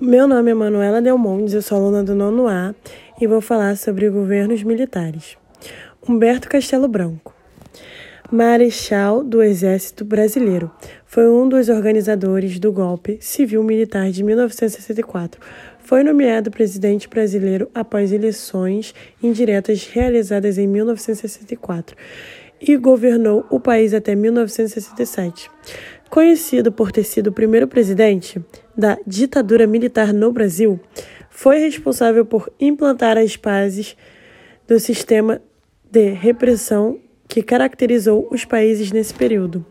Meu nome é Manuela Delmontes, eu sou aluna do nono A e vou falar sobre governos militares. Humberto Castelo Branco, Marechal do Exército Brasileiro, foi um dos organizadores do golpe civil-militar de 1964. Foi nomeado presidente brasileiro após eleições indiretas realizadas em 1964 e governou o país até 1967. Conhecido por ter sido o primeiro presidente da ditadura militar no Brasil, foi responsável por implantar as bases do sistema de repressão que caracterizou os países nesse período.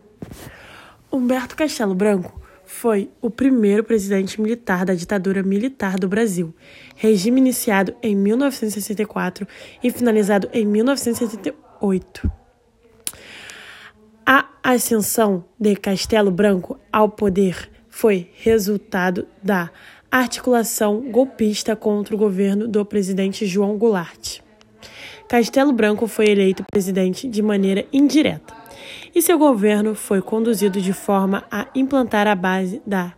Humberto Castelo Branco foi o primeiro presidente militar da ditadura militar do Brasil, regime iniciado em 1964 e finalizado em 1978. A ascensão de Castelo Branco ao poder foi resultado da articulação golpista contra o governo do presidente João Goulart. Castelo Branco foi eleito presidente de maneira indireta, e seu governo foi conduzido de forma a implantar a base da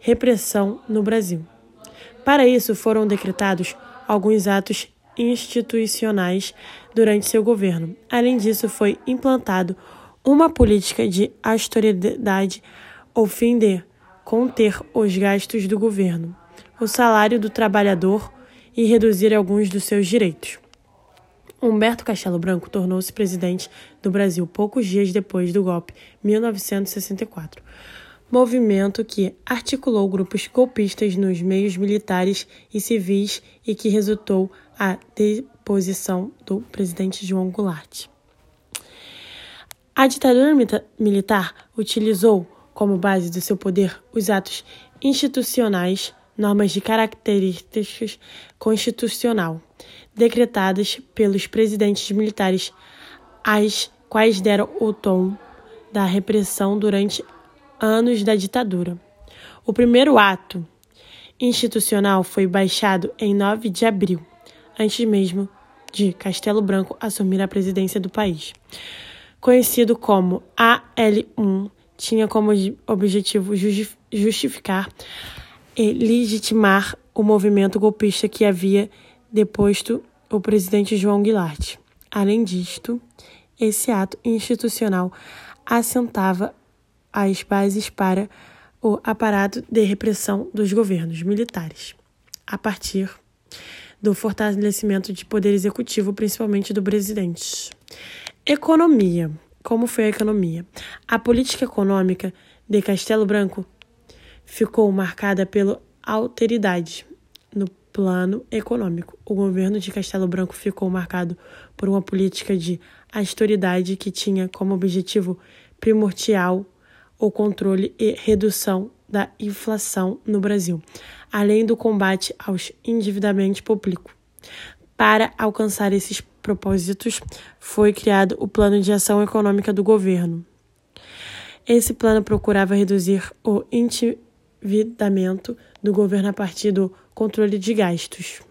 repressão no Brasil. Para isso, foram decretados alguns atos institucionais durante seu governo. Além disso, foi implantado uma política de austeridade de conter os gastos do governo, o salário do trabalhador e reduzir alguns dos seus direitos. Humberto Castelo Branco tornou-se presidente do Brasil poucos dias depois do golpe, 1964. Movimento que articulou grupos golpistas nos meios militares e civis e que resultou a deposição do presidente João Goulart. A ditadura militar utilizou como base do seu poder os atos institucionais, normas de características constitucional, decretadas pelos presidentes militares, as quais deram o tom da repressão durante anos da ditadura. O primeiro ato institucional foi baixado em 9 de abril, antes mesmo de Castelo Branco assumir a presidência do país conhecido como AL1, tinha como objetivo justificar e legitimar o movimento golpista que havia deposto o presidente João Goulart. Além disto, esse ato institucional assentava as bases para o aparato de repressão dos governos militares, a partir do fortalecimento de poder executivo, principalmente do presidente. Economia. Como foi a economia? A política econômica de Castelo Branco ficou marcada pela alteridade no plano econômico. O governo de Castelo Branco ficou marcado por uma política de austeridade que tinha como objetivo primordial o controle e redução da inflação no Brasil, além do combate aos endividamentos públicos. Para alcançar esses propósitos, foi criado o Plano de Ação Econômica do Governo. Esse plano procurava reduzir o endividamento do governo a partir do controle de gastos.